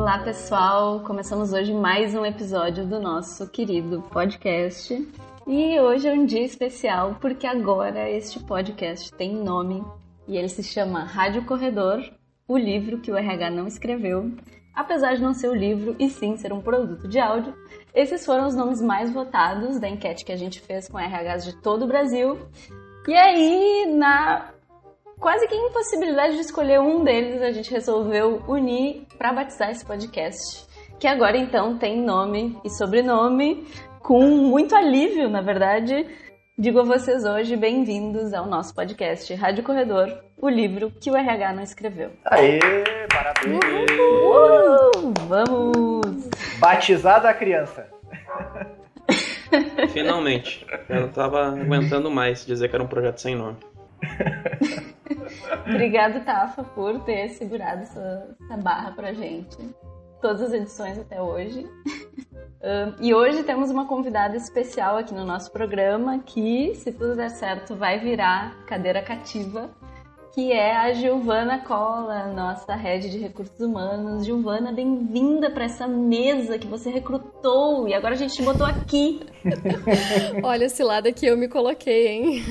Olá, pessoal! Começamos hoje mais um episódio do nosso querido podcast. E hoje é um dia especial porque agora este podcast tem nome e ele se chama Rádio Corredor, o livro que o RH não escreveu. Apesar de não ser o livro e sim ser um produto de áudio, esses foram os nomes mais votados da enquete que a gente fez com RHs de todo o Brasil. E aí, na quase que impossibilidade de escolher um deles, a gente resolveu unir para batizar esse podcast, que agora então tem nome e sobrenome, com muito alívio, na verdade. Digo a vocês hoje, bem-vindos ao nosso podcast Rádio Corredor, o livro que o RH não escreveu. Aê, parabéns! Uhul, vamos! Batizada a criança. Finalmente. Eu não tava aguentando mais dizer que era um projeto sem nome. Obrigado, Tafa, por ter segurado essa, essa barra pra gente. Todas as edições até hoje. E hoje temos uma convidada especial aqui no nosso programa que, se tudo der certo, vai virar cadeira cativa, que é a Giovana Cola, nossa rede de recursos humanos. Giovana, bem-vinda para essa mesa que você recrutou e agora a gente te botou aqui. Olha esse lado que eu me coloquei, hein?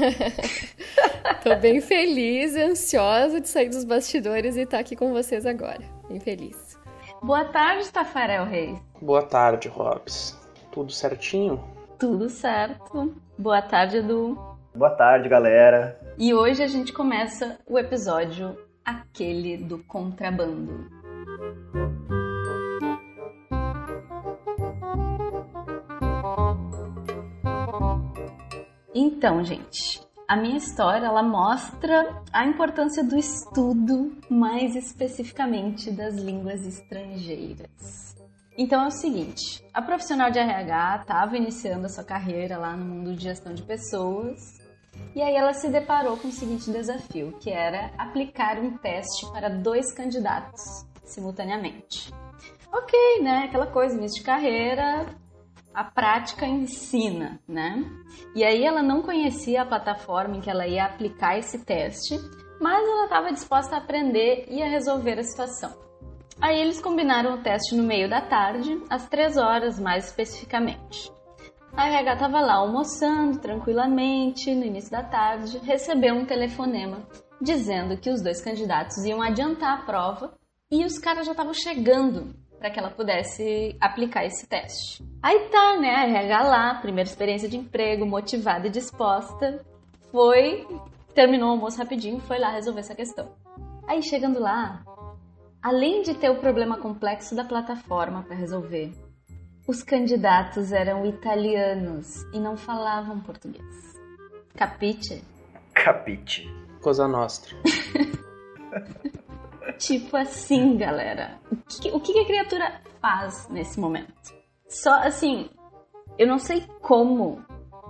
Tô bem feliz e ansiosa de sair dos bastidores e estar aqui com vocês agora. Bem feliz. Boa tarde, Tafarel Reis. Boa tarde, Robs. Tudo certinho? Tudo certo. Boa tarde, Edu. Boa tarde, galera. E hoje a gente começa o episódio aquele do contrabando. Então, gente, a minha história ela mostra a importância do estudo, mais especificamente das línguas estrangeiras. Então é o seguinte, a profissional de RH estava iniciando a sua carreira lá no mundo de gestão de pessoas e aí ela se deparou com o seguinte desafio, que era aplicar um teste para dois candidatos simultaneamente. Ok, né? Aquela coisa, início de carreira, a prática ensina, né? E aí ela não conhecia a plataforma em que ela ia aplicar esse teste, mas ela estava disposta a aprender e a resolver a situação. Aí eles combinaram o teste no meio da tarde, às três horas mais especificamente. A RH estava lá almoçando tranquilamente no início da tarde, recebeu um telefonema dizendo que os dois candidatos iam adiantar a prova e os caras já estavam chegando para que ela pudesse aplicar esse teste. Aí tá, né? A RH lá, primeira experiência de emprego, motivada e disposta, foi, terminou o almoço rapidinho, foi lá resolver essa questão. Aí chegando lá, além de ter o problema complexo da plataforma para resolver, os candidatos eram italianos e não falavam português. Capite? Capite. Coisa nostra. tipo assim, galera. O que, o que a criatura faz nesse momento? Só assim, eu não sei como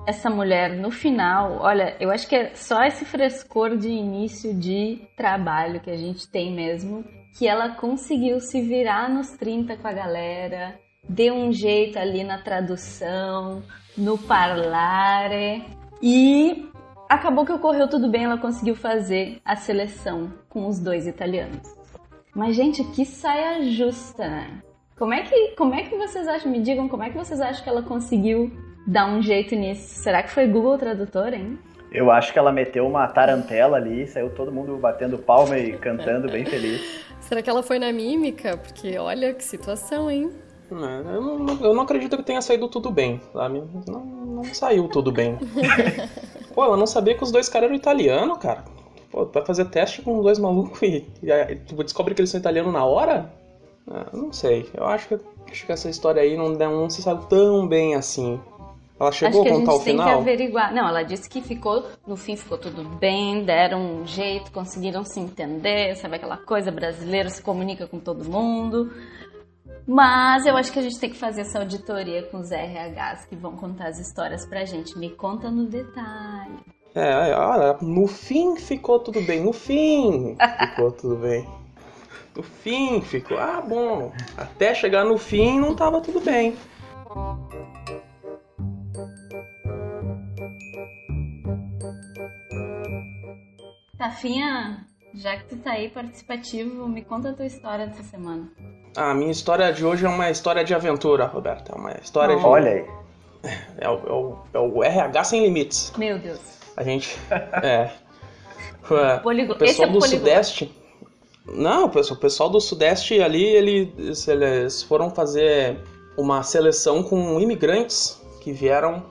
essa mulher no final, olha, eu acho que é só esse frescor de início de trabalho que a gente tem mesmo, que ela conseguiu se virar nos 30 com a galera, deu um jeito ali na tradução, no parlare e acabou que ocorreu tudo bem, ela conseguiu fazer a seleção com os dois italianos. Mas gente, que saia justa, né? Como é que, como é que vocês acham? Me digam, como é que vocês acham que ela conseguiu dar um jeito nisso? Será que foi Google Tradutor, hein? Eu acho que ela meteu uma tarantela ali, saiu todo mundo batendo palma e cantando bem feliz. Será que ela foi na mímica? Porque olha que situação, hein? Não, eu, não, eu não acredito que tenha saído tudo bem, sabe? Não, não saiu tudo bem. Pô, ela não sabia que os dois caras eram italianos, cara. Pô, vai fazer teste com dois malucos e, e, e tu descobre que eles são italianos na hora? Ah, não sei. Eu acho que, acho que essa história aí não, não se sabe tão bem assim. Ela chegou Acho a contar o gente tem final? que averiguar. Não, ela disse que ficou, no fim ficou tudo bem, deram um jeito, conseguiram se entender, sabe aquela coisa brasileira se comunica com todo mundo. Mas eu acho que a gente tem que fazer essa auditoria com os RHs que vão contar as histórias pra gente. Me conta no detalhe. É, olha, no fim ficou tudo bem. No fim ficou tudo bem. No fim ficou. Ah, bom. Até chegar no fim não tava tudo bem. Tafinha, já que tu tá aí participativo, me conta a tua história dessa semana. A minha história de hoje é uma história de aventura, Roberta. É uma história de. Olha aí. É o, é, o, é o RH sem limites. Meu Deus. A gente. É. é Poligo... O pessoal Esse é do poliglota. Sudeste. Não, o pessoal, o pessoal do Sudeste ali, eles, eles foram fazer uma seleção com imigrantes que vieram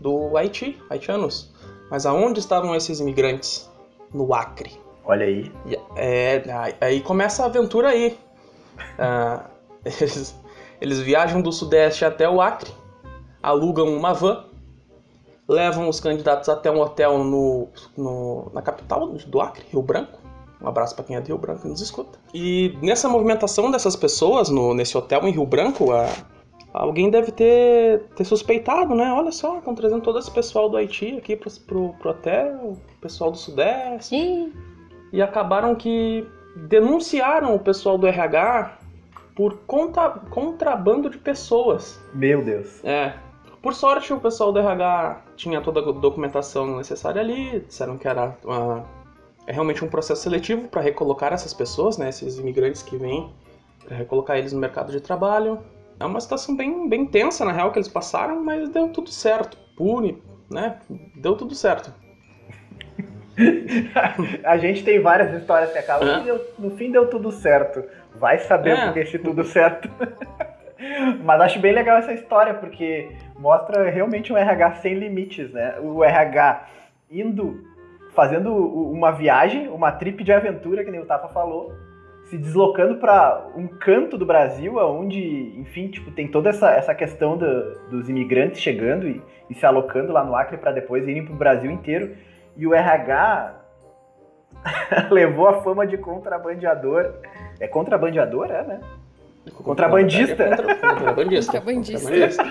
do Haiti, haitianos. Mas aonde estavam esses imigrantes? No Acre. Olha aí. E, É, aí- aí começa a aventura aí. Ah, eles, eles viajam do Sudeste até o Acre, alugam uma van, levam os candidatos até um hotel no, no- na capital do Acre, Rio Branco. Um abraço para quem é de Rio Branco e nos escuta. E nessa movimentação dessas pessoas no, nesse hotel em Rio Branco, a- alguém deve ter, ter suspeitado, né? Olha só, estão trazendo todo esse pessoal do Haiti aqui pro, pro, pro hotel, pessoal do Sudeste Ih, e acabaram que denunciaram o pessoal do RH por conta, contrabando de pessoas. Meu Deus. É. Por sorte, o pessoal do RH tinha toda a documentação necessária ali, disseram que era uma- é realmente um processo seletivo para recolocar essas pessoas, né, esses imigrantes que vêm, para recolocar eles no mercado de trabalho. É uma situação bem, bem tensa, na real, que eles passaram, mas deu tudo certo. Pune, né? Deu tudo certo. A gente tem várias histórias que acabam. É. No fim deu- No fim deu tudo certo. Vai saber É. por que esse tudo certo. Mas acho bem legal essa história, porque mostra realmente um RH sem limites, né? O RH indo, fazendo uma viagem, uma trip de aventura, que nem o Tapa falou, se deslocando para um canto do Brasil, onde, enfim, tipo, tem toda essa, essa questão do- dos imigrantes chegando e, e se alocando lá no Acre para depois irem para o Brasil inteiro. E o RH levou a fama de contrabandeador. É contrabandeador, é, né? Contrabandista. Contra- Contrabandista. Contrabandista.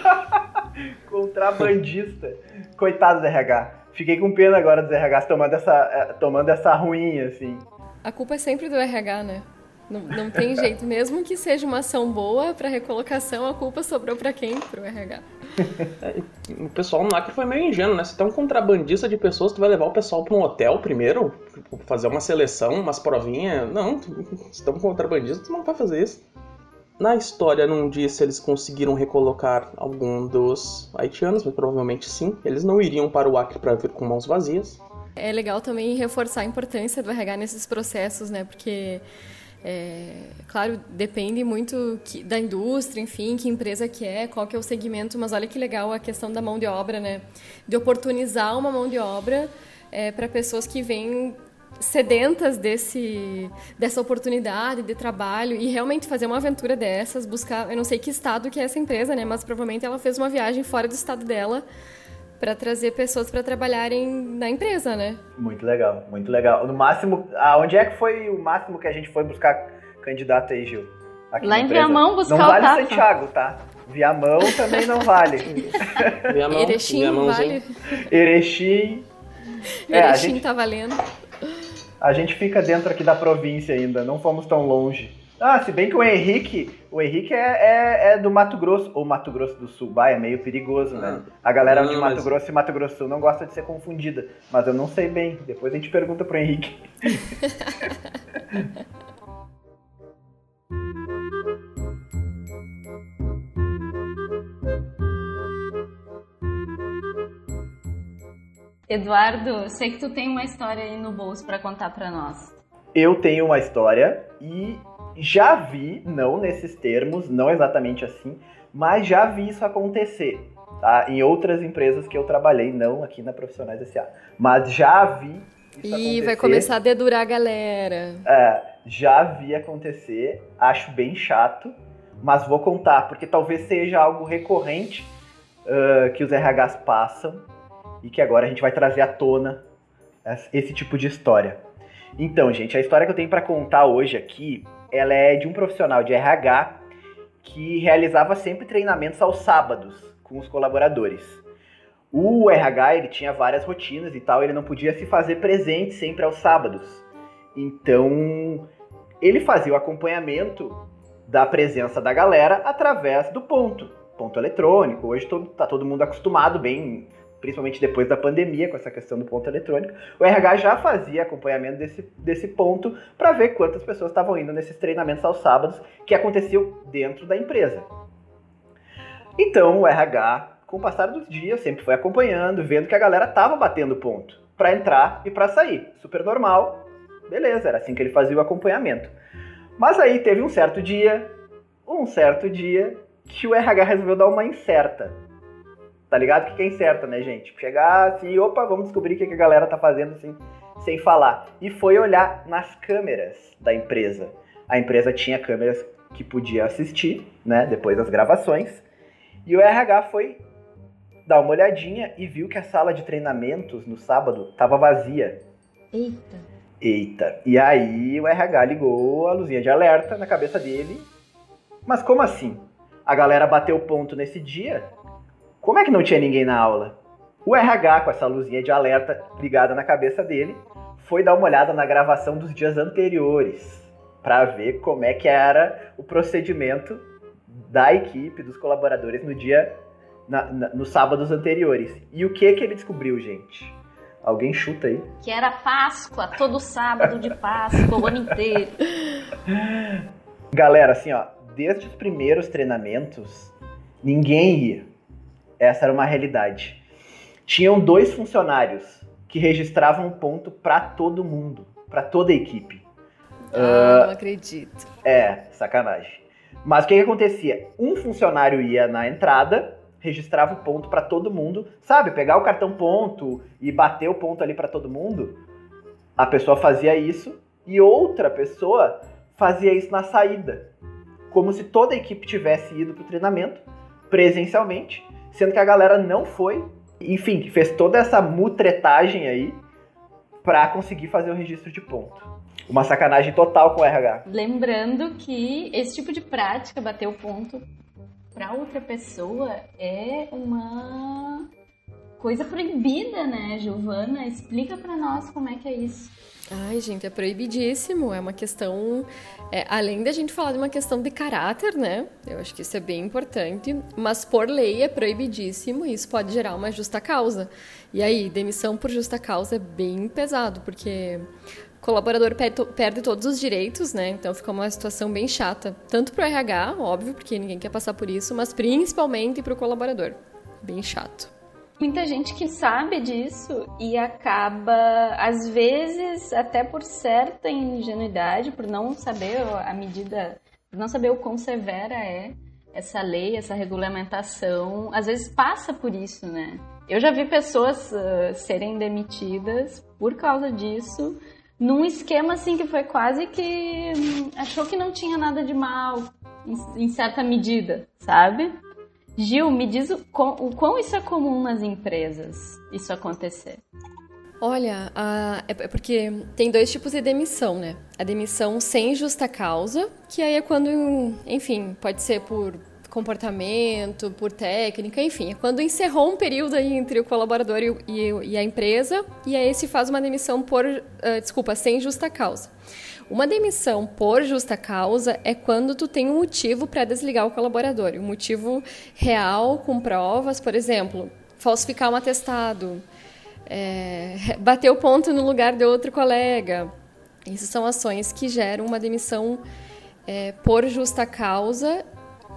Contrabandista. Coitado do RH. Fiquei com pena agora dos RHs tomando essa, eh, tomando essa ruinha, assim. A culpa é sempre do RH, né? Não, não tem jeito. Mesmo que seja uma ação boa para recolocação, a culpa sobrou para quem? Pro RH. O pessoal no Acre foi meio ingênuo, né? Se tu é um contrabandista de pessoas, tu vai levar o pessoal pra um hotel primeiro, tipo, fazer uma seleção, umas provinhas. Não, tu, se tu é um contrabandista, tu não vai fazer isso. Na história não diz se eles conseguiram recolocar algum dos haitianos, mas provavelmente sim. Eles não iriam para o Acre para vir com mãos vazias. É legal também reforçar a importância do RH nesses processos, né? Porque, é, claro, depende muito que- da indústria, enfim, que empresa que é, qual que é o segmento, mas olha que legal a questão da mão de obra, né? De oportunizar uma mão de obra para pessoas que vêm sedentas desse, dessa oportunidade de trabalho e realmente fazer uma aventura dessas, buscar, eu não sei que estado que é essa empresa, né, mas provavelmente ela fez uma viagem fora do estado dela para trazer pessoas para trabalharem na empresa, né? Muito legal, muito legal. No máximo, aonde é que foi o máximo que a gente foi buscar candidato aí, Gil? Aqui Lá em? Viamão buscar Não o vale Tapa. Santiago, tá? Viamão também não vale. Viamão, Erechim Viamãozinho. vale. Erechim. É, a Erechim gente, tá valendo. a gente fica dentro aqui da província ainda, não fomos tão longe. Ah, se bem que o Henrique, o Henrique é, é, é do Mato Grosso, ou Mato Grosso do Sul, bah, é meio perigoso, né? A galera Não, de Mato mas- Grosso e Mato Grosso do Sul não gosta de ser confundida, mas eu não sei bem, depois a gente pergunta pro Henrique. Eduardo, sei que tu tem uma história aí no bolso pra contar pra nós. Eu tenho uma história e já vi, não nesses termos, não exatamente assim, mas já vi isso acontecer, tá? Em outras empresas que eu trabalhei, não aqui na Profissionais S.A. Mas já vi isso E acontecer. vai começar a dedurar a galera. É, já vi acontecer, acho bem chato, mas vou contar, porque talvez seja algo recorrente ah, que os RHs passam e que agora a gente vai trazer à tona es- esse tipo de história. Então, gente, a história que eu tenho para contar hoje aqui, ela é de um profissional de RH que realizava sempre treinamentos aos sábados com os colaboradores. O RH, ele tinha várias rotinas e tal, ele não podia se fazer presente sempre aos sábados. Então, ele fazia o acompanhamento da presença da galera através do ponto, ponto eletrônico. Hoje todo, tá todo mundo acostumado bem principalmente depois da pandemia, com essa questão do ponto eletrônico, o RH já fazia acompanhamento desse, desse ponto para ver quantas pessoas estavam indo nesses treinamentos aos sábados que aconteciam dentro da empresa. Então o RH, com o passar dos dias, sempre foi acompanhando, vendo que a galera estava batendo ponto para entrar e para sair. Super normal, beleza, era assim que ele fazia o acompanhamento. Mas aí teve um certo dia, um certo dia, que o RH resolveu dar uma incerta. Tá ligado? Que é incerta, né, gente? Chegar assim, opa, vamos descobrir o que a galera tá fazendo assim, sem falar. E foi olhar nas câmeras da empresa. A empresa tinha câmeras que podia assistir, né, depois das gravações. E o RH foi dar uma olhadinha e viu que a sala de treinamentos no sábado estava vazia. Eita. Eita. E aí o RH ligou a luzinha de alerta na cabeça dele. Mas como assim? A galera bateu ponto nesse dia? Como é que não tinha ninguém na aula? O RH, com essa luzinha de alerta ligada na cabeça dele, foi dar uma olhada na gravação dos dias anteriores para ver como é que era o procedimento da equipe, dos colaboradores no dia, na, na, nos sábados anteriores. E o que que ele descobriu, gente? Alguém chuta aí? Que era Páscoa, todo sábado de Páscoa, o ano inteiro. Galera, assim, ó, desde os primeiros treinamentos, ninguém ia. Essa era uma realidade. Tinham dois funcionários que registravam ponto para todo mundo, para toda a equipe. Ah, uh, não acredito. É, sacanagem. Mas o que, que acontecia? Um funcionário ia na entrada, registrava o ponto para todo mundo, sabe? Pegar o cartão ponto e bater o ponto ali para todo mundo. A pessoa fazia isso e outra pessoa fazia isso na saída, como se toda a equipe tivesse ido para o treinamento presencialmente, sendo que a galera não foi. Enfim, fez toda essa mutretagem aí para conseguir fazer o registro de ponto uma sacanagem total com o RH. Lembrando que esse tipo de prática, bater o ponto para outra pessoa, é uma coisa proibida, né, Giovana? Explica para nós como é que é isso. Ai, gente, é proibidíssimo. É uma questão. É, além da gente falar de uma questão de caráter, né? Eu acho que isso é bem importante. Mas por lei é proibidíssimo e isso pode gerar uma justa causa. E aí, demissão por justa causa é bem pesado, porque colaborador perde, perde, todos os direitos, né? Então fica uma situação bem chata. Tanto para o RH, óbvio, porque ninguém quer passar por isso, mas principalmente para o colaborador. Bem chato. Muita gente que sabe disso e acaba, às vezes, até por certa ingenuidade, por não saber a medida, por não saber o quão severa é essa lei, essa regulamentação, às vezes passa por isso, né? Eu já vi pessoas uh, serem demitidas por causa disso, num esquema assim que foi quase que hum, achou que não tinha nada de mal em, em certa medida, sabe? Gil, me diz o, o quão isso é comum nas empresas, isso acontecer. Olha, é porque tem dois tipos de demissão, né? A demissão sem justa causa, que aí é quando, enfim, pode ser por comportamento, por técnica, enfim, é quando encerrou um período aí entre o colaborador e, e, e a empresa, e aí se faz uma demissão por, uh, desculpa, sem justa causa. Uma demissão por justa causa é quando tu tem um motivo para desligar o colaborador, um motivo real com provas, por exemplo, falsificar um atestado, é, bater o ponto no lugar de outro colega. Essas são ações que geram uma demissão é, por justa causa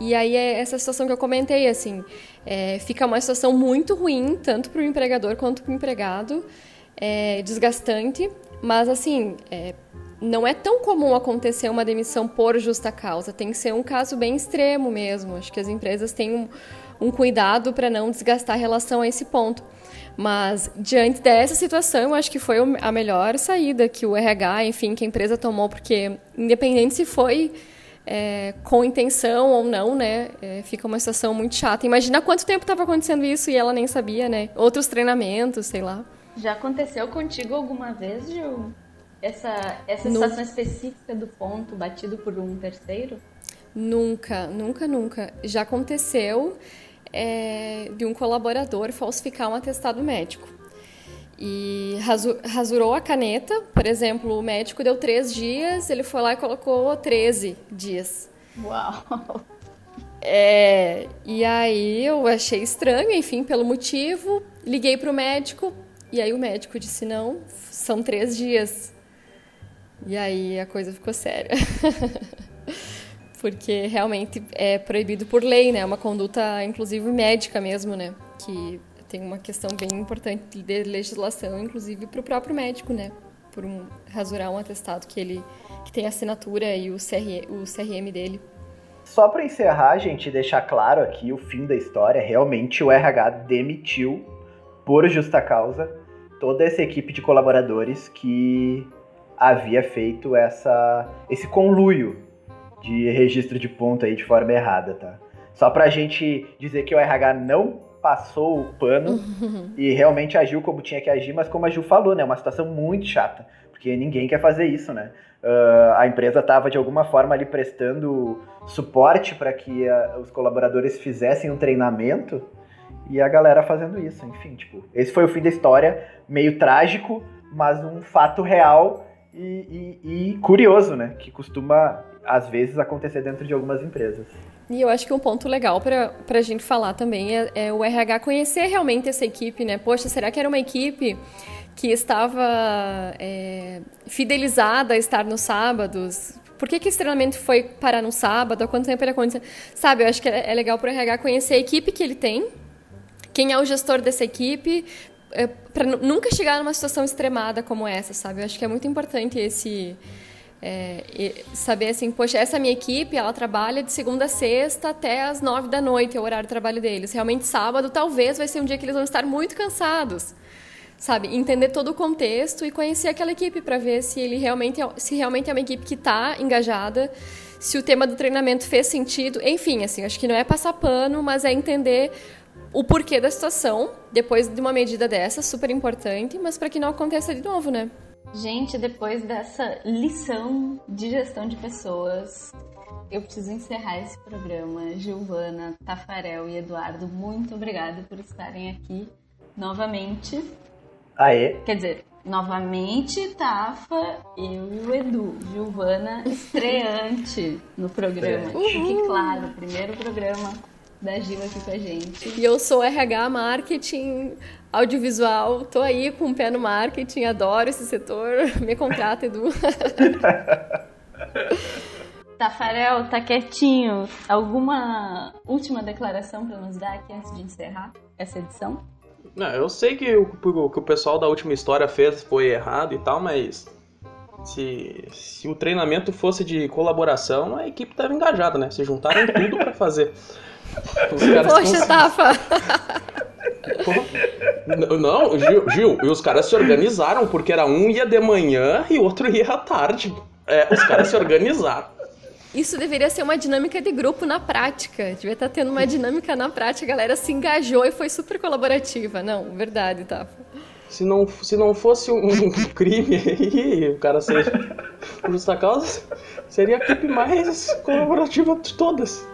e aí é essa situação que eu comentei, assim, é, fica uma situação muito ruim, tanto para o empregador quanto para o empregado, é, desgastante, mas assim, é, não é tão comum acontecer uma demissão por justa causa, tem que ser um caso bem extremo mesmo. Acho que as empresas têm um, um cuidado para não desgastar a relação a esse ponto. Mas diante dessa situação, eu acho que foi a melhor saída que o RH, enfim, que a empresa tomou, porque independente se foi é, com intenção ou não, né? É, fica uma situação muito chata. Imagina quanto tempo estava acontecendo isso e ela nem sabia, né? Outros treinamentos, sei lá. Já aconteceu contigo alguma vez, Gil? Essa, essa situação específica do ponto batido por um terceiro? Nunca, nunca, nunca. Já aconteceu é, de um colaborador falsificar um atestado médico e rasurou a caneta. Por exemplo, o médico deu três dias, ele foi lá e colocou 13 dias. Uau! É, e aí eu achei estranho, enfim, pelo motivo. liguei para o médico e aí o médico disse não, são três dias. E aí a coisa ficou séria. Porque realmente é proibido por lei, né? É uma conduta, inclusive, médica mesmo, né? Que tem uma questão bem importante de legislação, inclusive para o próprio médico, né? Por um, rasurar um atestado que ele que tem assinatura e o, CR, o CRM dele. Só para encerrar, gente, deixar claro aqui o fim da história, realmente o RH demitiu por justa causa toda essa equipe de colaboradores que havia feito essa esse conluio de registro de ponto aí de forma errada, tá? Só pra gente dizer que o RH não passou o pano e realmente agiu como tinha que agir, mas como a Ju falou, né? Uma situação muito chata, porque ninguém quer fazer isso, né? Uh, a empresa estava de alguma forma ali prestando suporte para que uh, os colaboradores fizessem um treinamento e a galera fazendo isso, enfim, tipo, esse foi o fim da história, meio trágico, mas um fato real e, e, e curioso, né? Que costuma às vezes acontecer dentro de algumas empresas. E eu acho que um ponto legal para a gente falar também é, é, o RH conhecer realmente essa equipe, né? Poxa, será que era uma equipe que estava é, fidelizada a estar nos sábados? Por que, que esse treinamento foi parar no sábado? Há quanto tempo ele aconteceu? Sabe, eu acho que é, é legal para o RH conhecer a equipe que ele tem, quem é o gestor dessa equipe, é, para nunca chegar numa situação extremada como essa, sabe? Eu acho que é muito importante esse é, saber assim, poxa, essa minha equipe, ela trabalha de segunda a sexta até as nove da noite, é o horário de trabalho deles. Realmente sábado talvez vai ser um dia que eles vão estar muito cansados. Sabe, entender todo o contexto e conhecer aquela equipe para ver se ele realmente é, se realmente é uma equipe que está engajada, se o tema do treinamento fez sentido. Enfim, assim, acho que não é passar pano, mas é entender o porquê da situação depois de uma medida dessa, super importante, mas para que não aconteça de novo, né? Gente, depois dessa lição de gestão de pessoas, eu preciso encerrar esse programa. Giovana, Tafarel e Eduardo, muito obrigada por estarem aqui novamente. Aê! Quer dizer, novamente, Tafa, eu e o Edu. Giovana, estreante no programa. Fique claro, primeiro programa da Gil aqui com a gente. E eu sou RH Marketing audiovisual, tô aí com o pé no marketing, adoro esse setor. Me contrata, Edu. Tafarel, tá quietinho. Alguma última declaração para nos dar aqui antes de encerrar essa edição? Não, eu sei que o que o pessoal da última história fez foi errado e tal, mas se, se o treinamento fosse de colaboração, a equipe estava engajada, né? Se juntaram tudo para fazer. Poxa, Tafa! Não, Gil, Gil, e os caras se organizaram, porque era um ia de manhã e o outro ia à tarde. É, os caras se organizaram. Isso deveria ser uma dinâmica de grupo na prática. Devia estar tendo uma dinâmica na prática, a galera se engajou e foi super colaborativa. Não, verdade, Tafa. Se não, se não fosse um crime aí, o cara ser por justa causa, seria a equipe mais colaborativa de todas.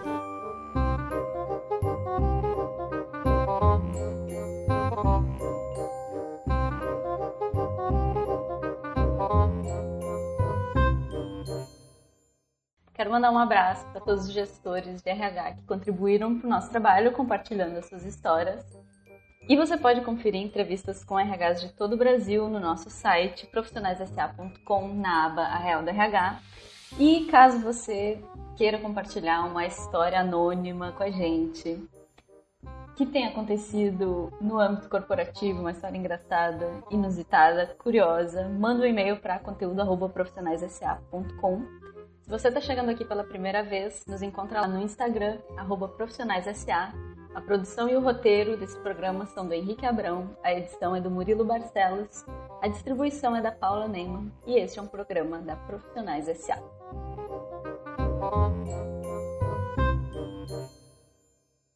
Mandar um abraço para todos os gestores de RH que contribuíram para o nosso trabalho compartilhando as suas histórias. E você pode conferir entrevistas com RHs de todo o Brasil no nosso site profissionaissa.com na aba A Real do RH. E caso você queira compartilhar uma história anônima com a gente, que tenha acontecido no âmbito corporativo, uma história engraçada, inusitada, curiosa, manda um e-mail para conteúdo@profissionaissa.com se você está chegando aqui pela primeira vez, nos encontra lá no Instagram, profissionaissa. A produção e o roteiro desse programa são do Henrique Abrão, a edição é do Murilo Barcelos, a distribuição é da Paula Neyman e este é um programa da Profissionais S.A.